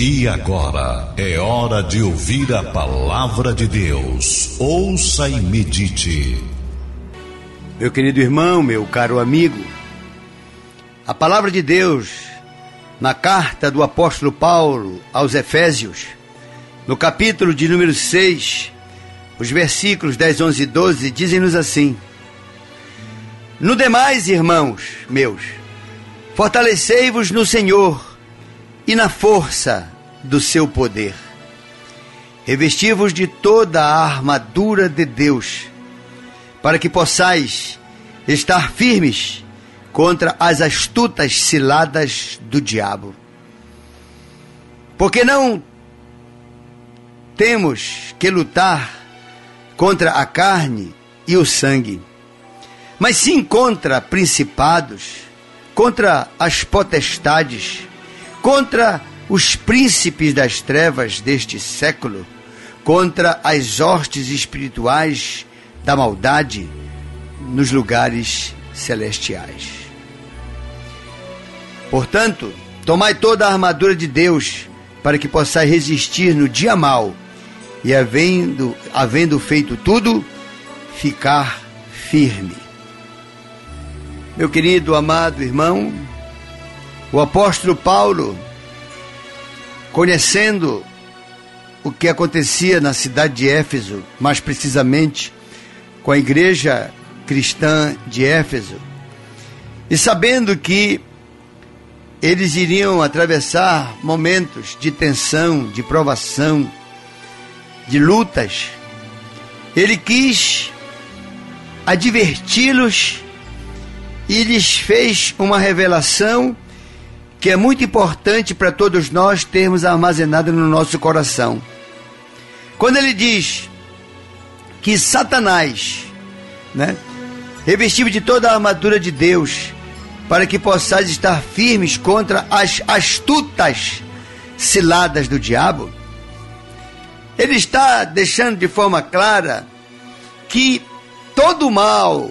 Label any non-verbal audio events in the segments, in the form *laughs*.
E agora é hora de ouvir a palavra de Deus. Ouça e medite. Meu querido irmão, meu caro amigo, a palavra de Deus na carta do apóstolo Paulo aos Efésios, no capítulo de número 6, os versículos 10, 11 e 12 dizem-nos assim: No demais, irmãos meus, fortalecei-vos no Senhor e na força do seu poder. Revesti-vos de toda a armadura de Deus, para que possais estar firmes contra as astutas ciladas do diabo. Porque não temos que lutar contra a carne e o sangue, mas sim contra principados, contra as potestades, contra os príncipes das trevas deste século, contra as hostes espirituais da maldade nos lugares celestiais. Portanto, tomai toda a armadura de Deus para que possais resistir no dia mau e, havendo, havendo feito tudo, ficar firme. Meu querido, amado irmão, o apóstolo Paulo, conhecendo o que acontecia na cidade de Éfeso, mais precisamente com a igreja cristã de Éfeso, e sabendo que eles iriam atravessar momentos de tensão, de provação, de lutas, ele quis adverti-los e lhes fez uma revelação que é muito importante para todos nós termos armazenado no nosso coração. Quando ele diz que Satanás, né, revestido de toda a armadura de Deus, para que possais estar firmes contra as astutas ciladas do diabo, ele está deixando de forma clara que todo mal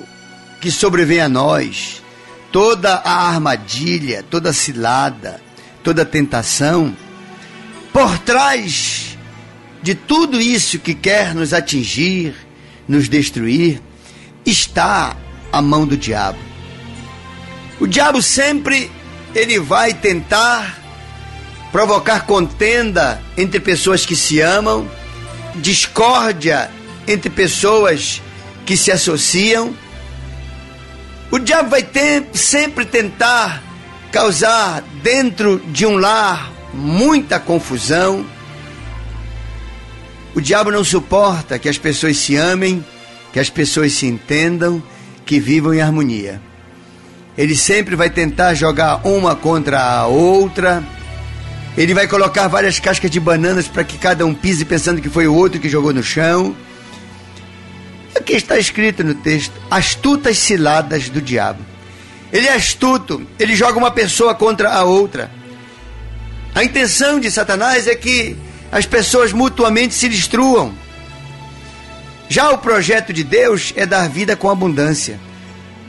que sobrevém a nós, toda a armadilha, toda a cilada, toda a tentação, por trás de tudo isso que quer nos atingir, nos destruir, está a mão do diabo. O diabo sempre ele vai tentar provocar contenda entre pessoas que se amam, discórdia entre pessoas que se associam o diabo vai ter, sempre tentar causar dentro de um lar muita confusão. O diabo não suporta que as pessoas se amem, que as pessoas se entendam, que vivam em harmonia. Ele sempre vai tentar jogar uma contra a outra. Ele vai colocar várias cascas de bananas para que cada um pise pensando que foi o outro que jogou no chão. Aqui está escrito no texto: astutas ciladas do diabo. Ele é astuto, ele joga uma pessoa contra a outra. A intenção de Satanás é que as pessoas mutuamente se destruam. Já o projeto de Deus é dar vida com abundância.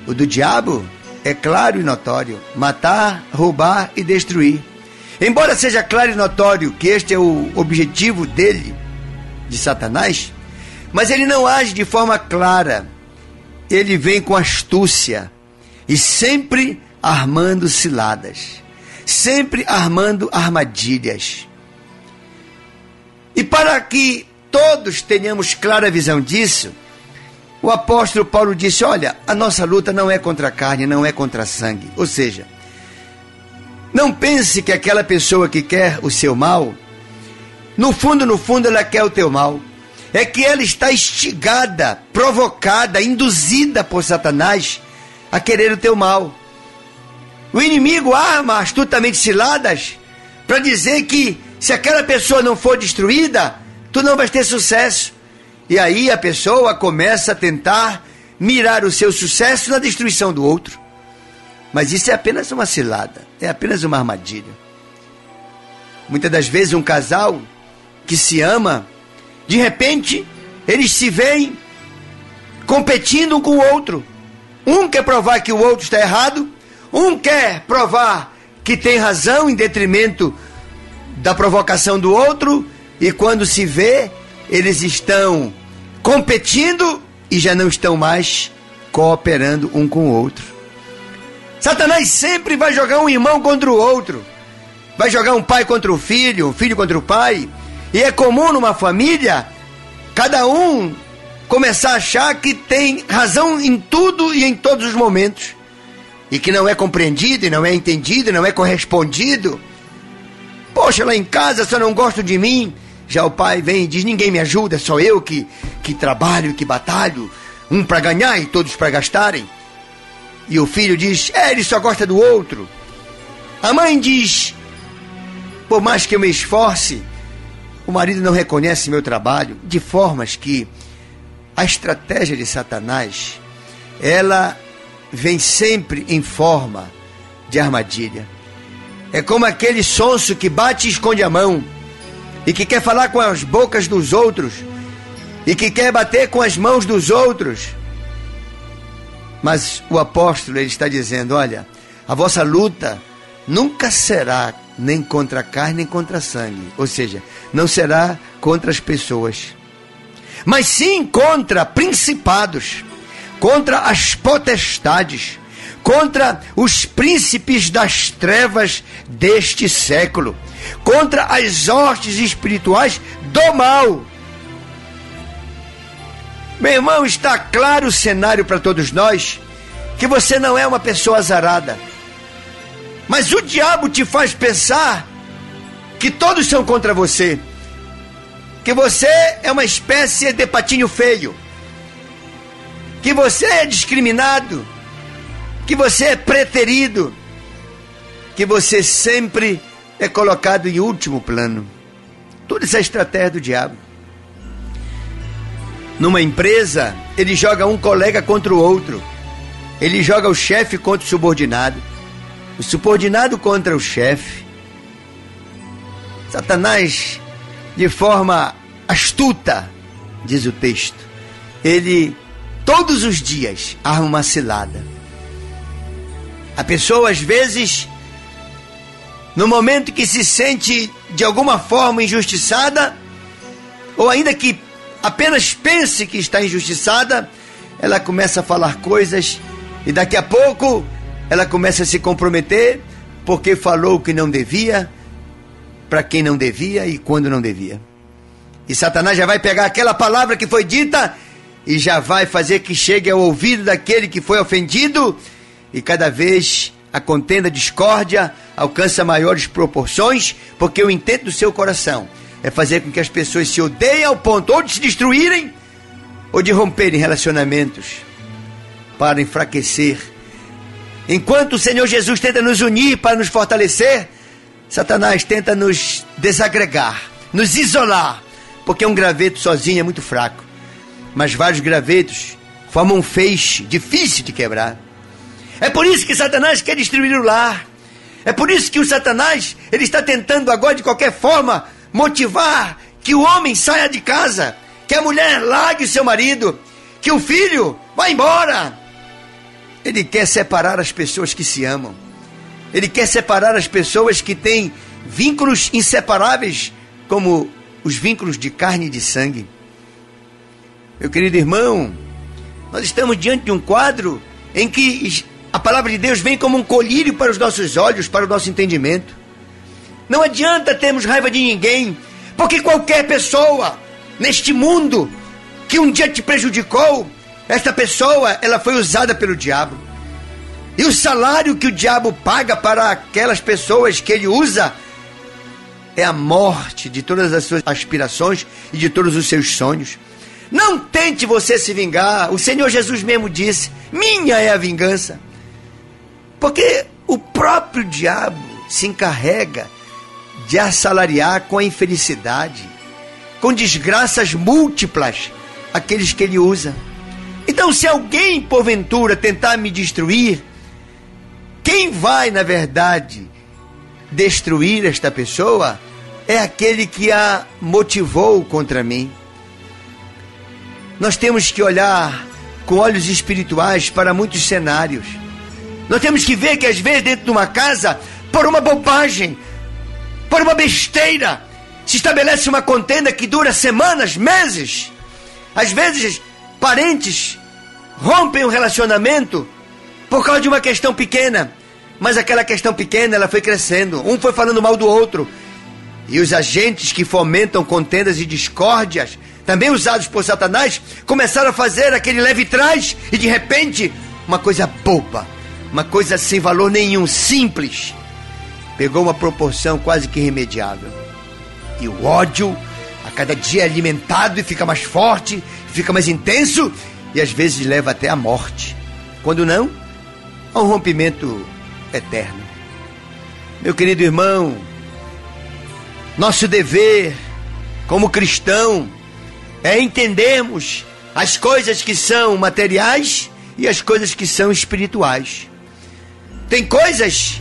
O do diabo é claro e notório: matar, roubar e destruir. Embora seja claro e notório que este é o objetivo dele, de Satanás, mas ele não age de forma clara. Ele vem com astúcia e sempre armando ciladas, sempre armando armadilhas. E para que todos tenhamos clara visão disso, o apóstolo Paulo disse: Olha, a nossa luta não é contra a carne, não é contra sangue. Ou seja, não pense que aquela pessoa que quer o seu mal, no fundo, no fundo, ela quer o teu mal é que ela está instigada, provocada, induzida por Satanás a querer o teu mal. O inimigo arma astutamente ciladas para dizer que se aquela pessoa não for destruída, tu não vais ter sucesso. E aí a pessoa começa a tentar mirar o seu sucesso na destruição do outro. Mas isso é apenas uma cilada, é apenas uma armadilha. Muitas das vezes um casal que se ama de repente, eles se veem competindo um com o outro. Um quer provar que o outro está errado, um quer provar que tem razão em detrimento da provocação do outro e quando se vê, eles estão competindo e já não estão mais cooperando um com o outro. Satanás sempre vai jogar um irmão contra o outro. Vai jogar um pai contra o filho, um filho contra o pai. E é comum numa família cada um começar a achar que tem razão em tudo e em todos os momentos. E que não é compreendido, e não é entendido, e não é correspondido. Poxa, lá em casa só não gosto de mim. Já o pai vem e diz: ninguém me ajuda, só eu que, que trabalho, que batalho. Um para ganhar e todos para gastarem. E o filho diz: é, ele só gosta do outro. A mãe diz: por mais que eu me esforce, o marido não reconhece meu trabalho, de formas que a estratégia de Satanás, ela vem sempre em forma de armadilha. É como aquele sonso que bate e esconde a mão e que quer falar com as bocas dos outros e que quer bater com as mãos dos outros. Mas o apóstolo ele está dizendo: olha, a vossa luta nunca será nem contra a carne nem contra sangue, ou seja, não será contra as pessoas mas sim contra principados, contra as potestades, contra os príncipes das trevas deste século, contra as hostes espirituais do mal. Meu irmão, está claro o cenário para todos nós que você não é uma pessoa azarada. Mas o diabo te faz pensar que todos são contra você que você é uma espécie de patinho feio, que você é discriminado, que você é preterido, que você sempre é colocado em último plano. Toda essa estratégia do diabo. Numa empresa, ele joga um colega contra o outro. Ele joga o chefe contra o subordinado. O subordinado contra o chefe. Satanás, de forma astuta, diz o texto. Ele todos os dias arma uma cilada. A pessoa às vezes no momento que se sente de alguma forma injustiçada, ou ainda que apenas pense que está injustiçada, ela começa a falar coisas e daqui a pouco ela começa a se comprometer porque falou o que não devia, para quem não devia e quando não devia. E Satanás já vai pegar aquela palavra que foi dita e já vai fazer que chegue ao ouvido daquele que foi ofendido, e cada vez a contenda, a discórdia alcança maiores proporções, porque o intento do seu coração é fazer com que as pessoas se odeiem ao ponto ou de se destruírem ou de romperem relacionamentos para enfraquecer. Enquanto o Senhor Jesus tenta nos unir para nos fortalecer, Satanás tenta nos desagregar, nos isolar porque um graveto sozinho é muito fraco. Mas vários gravetos formam um feixe difícil de quebrar. É por isso que Satanás quer destruir o lar. É por isso que o Satanás ele está tentando agora de qualquer forma motivar que o homem saia de casa, que a mulher largue seu marido, que o filho vá embora. Ele quer separar as pessoas que se amam. Ele quer separar as pessoas que têm vínculos inseparáveis, como os vínculos de carne e de sangue. Meu querido irmão, nós estamos diante de um quadro em que a palavra de Deus vem como um colírio para os nossos olhos, para o nosso entendimento. Não adianta termos raiva de ninguém, porque qualquer pessoa neste mundo que um dia te prejudicou, esta pessoa, ela foi usada pelo diabo. E o salário que o diabo paga para aquelas pessoas que ele usa é a morte de todas as suas aspirações e de todos os seus sonhos. Não tente você se vingar. O Senhor Jesus mesmo disse: Minha é a vingança. Porque o próprio diabo se encarrega de assalariar com a infelicidade, com desgraças múltiplas aqueles que ele usa. Então, se alguém porventura tentar me destruir, quem vai, na verdade, destruir esta pessoa é aquele que a motivou contra mim. Nós temos que olhar com olhos espirituais para muitos cenários. Nós temos que ver que às vezes dentro de uma casa, por uma bobagem, por uma besteira, se estabelece uma contenda que dura semanas, meses. Às vezes, parentes rompem o um relacionamento por causa de uma questão pequena. Mas aquela questão pequena, ela foi crescendo. Um foi falando mal do outro. E os agentes que fomentam contendas e discórdias, também usados por Satanás, começaram a fazer aquele leve trás e de repente, uma coisa boba, uma coisa sem valor nenhum, simples, pegou uma proporção quase que irremediável. E o ódio, a cada dia é alimentado e fica mais forte, fica mais intenso e às vezes leva até a morte. Quando não, a um rompimento eterno. Meu querido irmão, nosso dever como cristão é entendermos as coisas que são materiais e as coisas que são espirituais. Tem coisas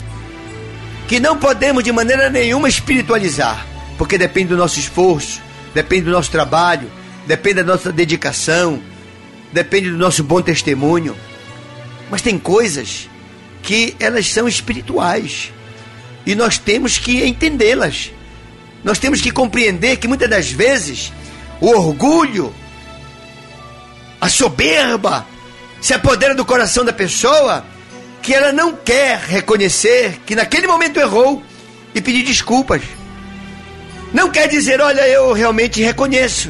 que não podemos de maneira nenhuma espiritualizar, porque depende do nosso esforço, depende do nosso trabalho, depende da nossa dedicação, depende do nosso bom testemunho. Mas tem coisas que elas são espirituais e nós temos que entendê-las. Nós temos que compreender que muitas das vezes o orgulho, a soberba se apodera do coração da pessoa que ela não quer reconhecer que naquele momento errou e pedir desculpas. Não quer dizer, olha, eu realmente reconheço.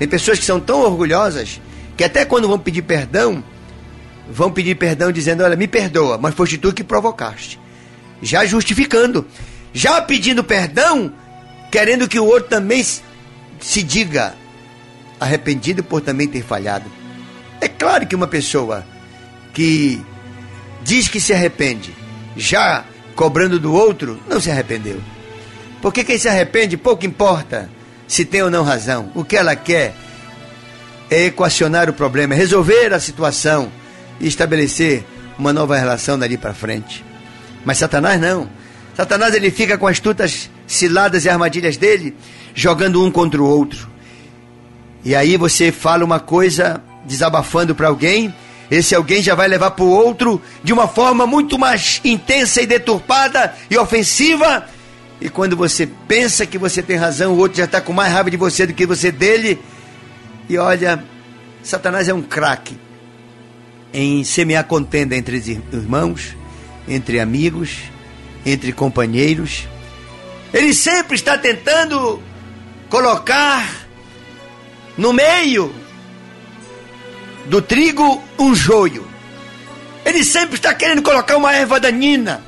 Tem pessoas que são tão orgulhosas que até quando vão pedir perdão, vão pedir perdão dizendo: Olha, me perdoa, mas foste tu que provocaste. Já justificando, já pedindo perdão, querendo que o outro também se diga arrependido por também ter falhado. É claro que uma pessoa que diz que se arrepende, já cobrando do outro, não se arrependeu. Porque quem se arrepende, pouco importa se tem ou não razão. O que ela quer é equacionar o problema, resolver a situação e estabelecer uma nova relação dali para frente. Mas Satanás não. Satanás ele fica com as astutas ciladas e armadilhas dele, jogando um contra o outro. E aí você fala uma coisa desabafando para alguém, esse alguém já vai levar para o outro de uma forma muito mais intensa e deturpada e ofensiva. E quando você pensa que você tem razão, o outro já está com mais raiva de você do que você dele. E olha, Satanás é um craque em semear contenda entre irmãos, entre amigos, entre companheiros. Ele sempre está tentando colocar no meio do trigo um joio. Ele sempre está querendo colocar uma erva danina.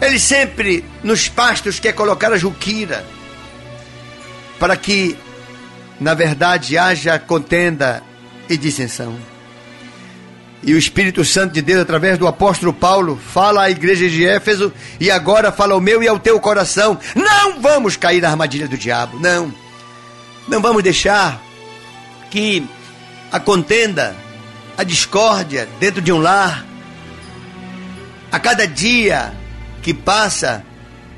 Ele sempre nos pastos quer colocar a juquira para que, na verdade, haja contenda e dissensão. E o Espírito Santo de Deus, através do apóstolo Paulo, fala à igreja de Éfeso e agora fala ao meu e ao teu coração: não vamos cair na armadilha do diabo, não. Não vamos deixar que a contenda, a discórdia dentro de um lar, a cada dia que passa,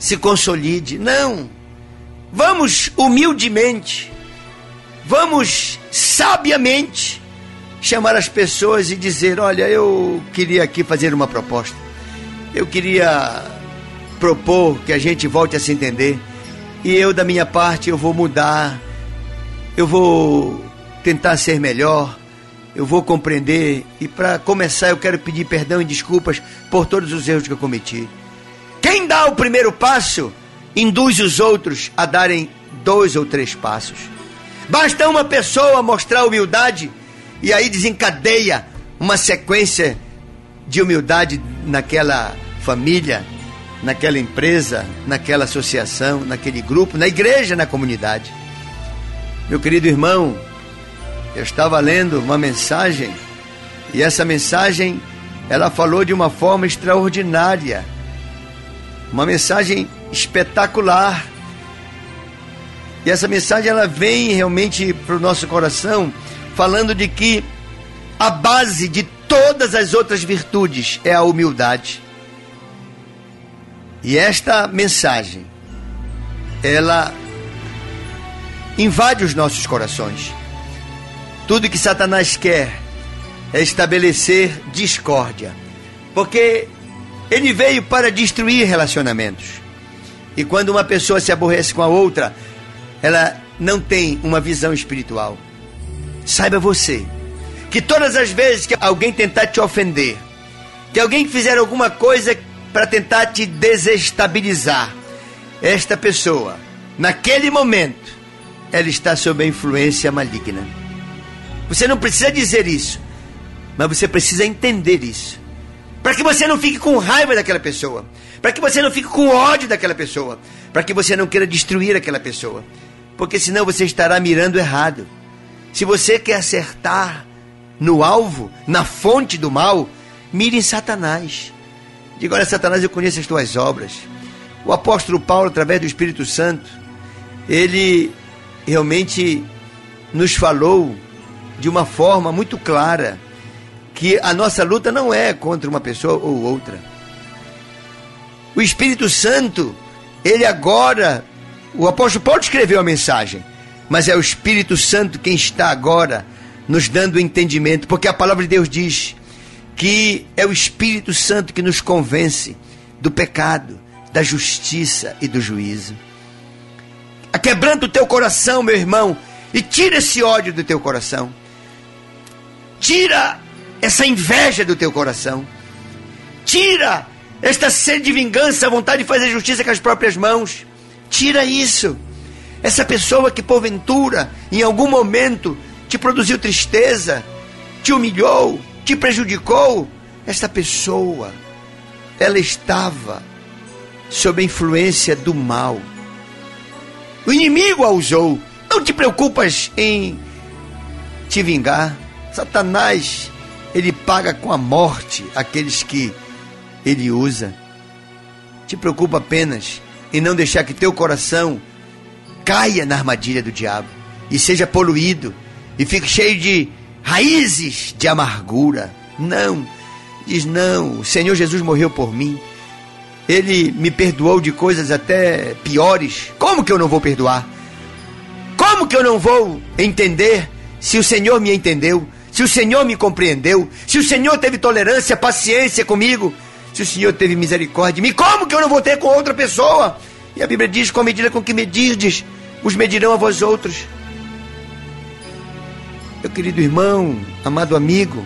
se consolide. Não. Vamos humildemente, vamos sabiamente chamar as pessoas e dizer: Olha, eu queria aqui fazer uma proposta. Eu queria propor que a gente volte a se entender. E eu, da minha parte, eu vou mudar. Eu vou tentar ser melhor. Eu vou compreender. E para começar, eu quero pedir perdão e desculpas por todos os erros que eu cometi. Quem dá o primeiro passo induz os outros a darem dois ou três passos. Basta uma pessoa mostrar humildade e aí desencadeia uma sequência de humildade naquela família, naquela empresa, naquela associação, naquele grupo, na igreja, na comunidade. Meu querido irmão, eu estava lendo uma mensagem e essa mensagem ela falou de uma forma extraordinária, uma mensagem espetacular. E essa mensagem ela vem realmente para o nosso coração falando de que a base de todas as outras virtudes é a humildade. E esta mensagem, ela invade os nossos corações. Tudo que Satanás quer é estabelecer discórdia, porque ele veio para destruir relacionamentos. E quando uma pessoa se aborrece com a outra, ela não tem uma visão espiritual. Saiba você que todas as vezes que alguém tentar te ofender, que alguém fizer alguma coisa para tentar te desestabilizar, esta pessoa, naquele momento, ela está sob a influência maligna. Você não precisa dizer isso, mas você precisa entender isso. Para que você não fique com raiva daquela pessoa, para que você não fique com ódio daquela pessoa, para que você não queira destruir aquela pessoa, porque senão você estará mirando errado. Se você quer acertar no alvo, na fonte do mal, mire em Satanás. Diga: Olha, Satanás, eu conheço as tuas obras. O apóstolo Paulo, através do Espírito Santo, ele realmente nos falou de uma forma muito clara que a nossa luta não é contra uma pessoa ou outra. O Espírito Santo, ele agora, o apóstolo Paulo escreveu a mensagem, mas é o Espírito Santo quem está agora nos dando entendimento, porque a palavra de Deus diz que é o Espírito Santo que nos convence do pecado, da justiça e do juízo. Quebrando o teu coração, meu irmão, e tira esse ódio do teu coração. Tira essa inveja do teu coração. Tira esta sede de vingança, a vontade de fazer justiça com as próprias mãos. Tira isso. Essa pessoa que porventura, em algum momento, te produziu tristeza, te humilhou, te prejudicou, esta pessoa, ela estava sob a influência do mal. O inimigo a usou. Não te preocupas em te vingar. Satanás, ele paga com a morte aqueles que ele usa. Te preocupa apenas em não deixar que teu coração caia na armadilha do diabo e seja poluído e fique cheio de raízes de amargura. Não, diz não, o Senhor Jesus morreu por mim. Ele me perdoou de coisas até piores. Como que eu não vou perdoar? Como que eu não vou entender se o Senhor me entendeu? Se o Senhor me compreendeu? Se o Senhor teve tolerância, paciência comigo? Se o Senhor teve misericórdia mim, como que eu não vou ter com outra pessoa? E a Bíblia diz: com a medida com que medirdes, os medirão a vós outros. Meu querido irmão, amado amigo,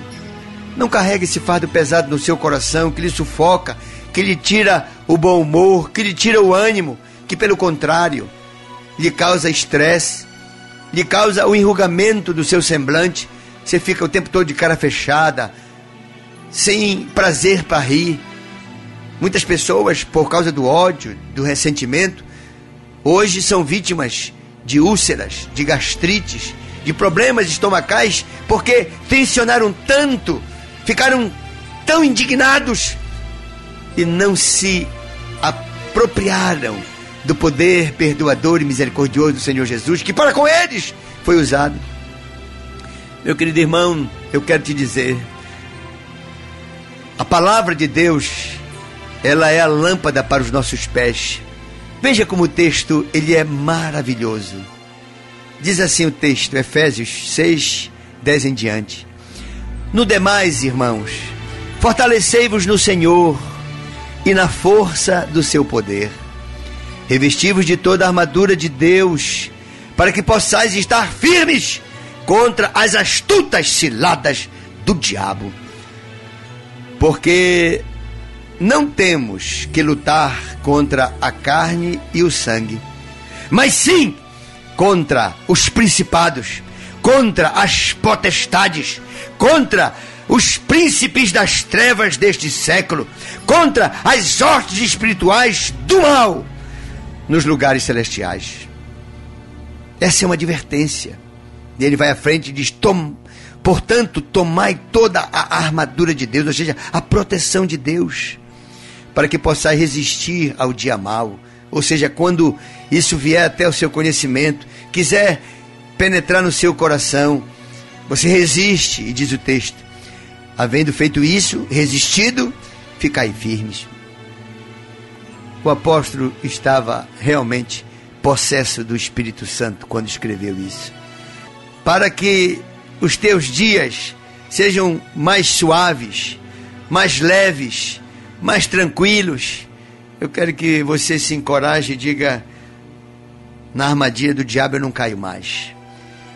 não carregue esse fardo pesado no seu coração que lhe sufoca, que lhe tira o bom humor, que lhe tira o ânimo, que pelo contrário lhe causa estresse, lhe causa o enrugamento do seu semblante. Você fica o tempo todo de cara fechada, sem prazer para rir. Muitas pessoas, por causa do ódio, do ressentimento, hoje são vítimas de úlceras, de gastrites, de problemas estomacais porque tensionaram tanto, ficaram tão indignados e não se apropriaram do poder perdoador e misericordioso do Senhor Jesus, que para com eles foi usado. Meu querido irmão, eu quero te dizer, a palavra de Deus, ela é a lâmpada para os nossos pés. Veja como o texto ele é maravilhoso. Diz assim o texto, Efésios 6, 10 em diante. No demais, irmãos, fortalecei-vos no Senhor e na força do seu poder. Revestivos de toda a armadura de Deus, para que possais estar firmes contra as astutas ciladas do diabo. Porque não temos que lutar contra a carne e o sangue, mas sim contra os principados, contra as potestades, contra os príncipes das trevas deste século, contra as hortes espirituais do mal nos lugares celestiais. Essa é uma advertência. Ele vai à frente e diz: Tom, portanto, tomai toda a armadura de Deus, ou seja, a proteção de Deus, para que possais resistir ao dia mau ou seja, quando isso vier até o seu conhecimento, quiser penetrar no seu coração, você resiste, e diz o texto, havendo feito isso, resistido, ficai firmes. O apóstolo estava realmente possesso do Espírito Santo quando escreveu isso. Para que os teus dias sejam mais suaves, mais leves, mais tranquilos, Eu quero que você se encoraje e diga: na armadilha do diabo eu não caio mais.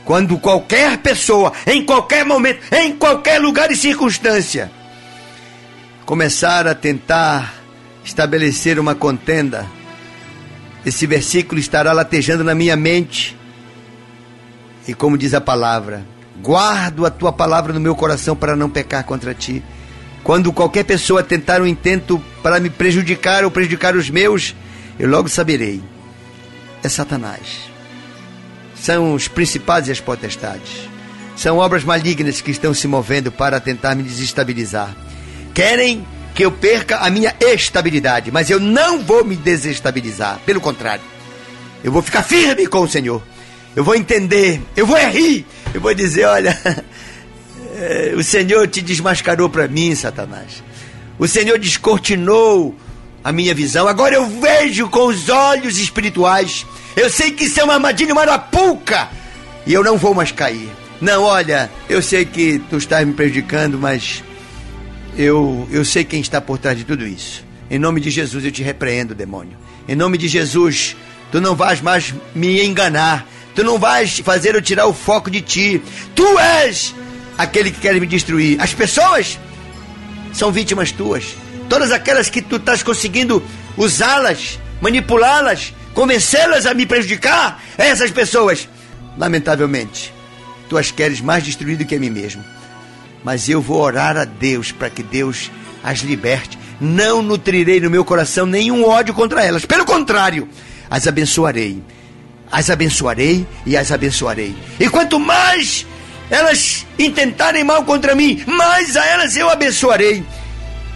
Quando qualquer pessoa, em qualquer momento, em qualquer lugar e circunstância, começar a tentar estabelecer uma contenda, esse versículo estará latejando na minha mente. E como diz a palavra, guardo a tua palavra no meu coração para não pecar contra ti. Quando qualquer pessoa tentar um intento para me prejudicar ou prejudicar os meus, eu logo saberei. É Satanás. São os principados e as potestades. São obras malignas que estão se movendo para tentar me desestabilizar. Querem que eu perca a minha estabilidade, mas eu não vou me desestabilizar. Pelo contrário, eu vou ficar firme com o Senhor. Eu vou entender, eu vou rir, eu vou dizer: olha, *laughs* eh, o Senhor te desmascarou para mim, Satanás. O Senhor descortinou a minha visão. Agora eu vejo com os olhos espirituais. Eu sei que isso é uma armadilha, uma arapuca. E eu não vou mais cair. Não, olha, eu sei que tu estás me prejudicando, mas eu, eu sei quem está por trás de tudo isso. Em nome de Jesus eu te repreendo, demônio. Em nome de Jesus, tu não vais mais me enganar. Tu não vais fazer eu tirar o foco de ti. Tu és aquele que quer me destruir. As pessoas são vítimas tuas. Todas aquelas que tu estás conseguindo usá-las, manipulá-las, convencê-las a me prejudicar, essas pessoas, lamentavelmente, tu as queres mais destruir do que a mim mesmo. Mas eu vou orar a Deus para que Deus as liberte. Não nutrirei no meu coração nenhum ódio contra elas. Pelo contrário, as abençoarei. As abençoarei e as abençoarei. E quanto mais elas intentarem mal contra mim, mais a elas eu abençoarei.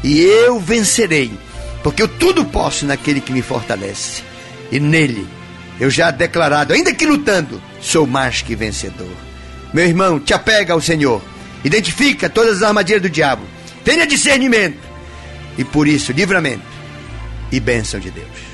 E eu vencerei, porque eu tudo posso naquele que me fortalece. E nele eu já declarado, ainda que lutando, sou mais que vencedor. Meu irmão, te apega ao Senhor. Identifica todas as armadilhas do diabo. Tenha discernimento. E por isso, livramento e bênção de Deus.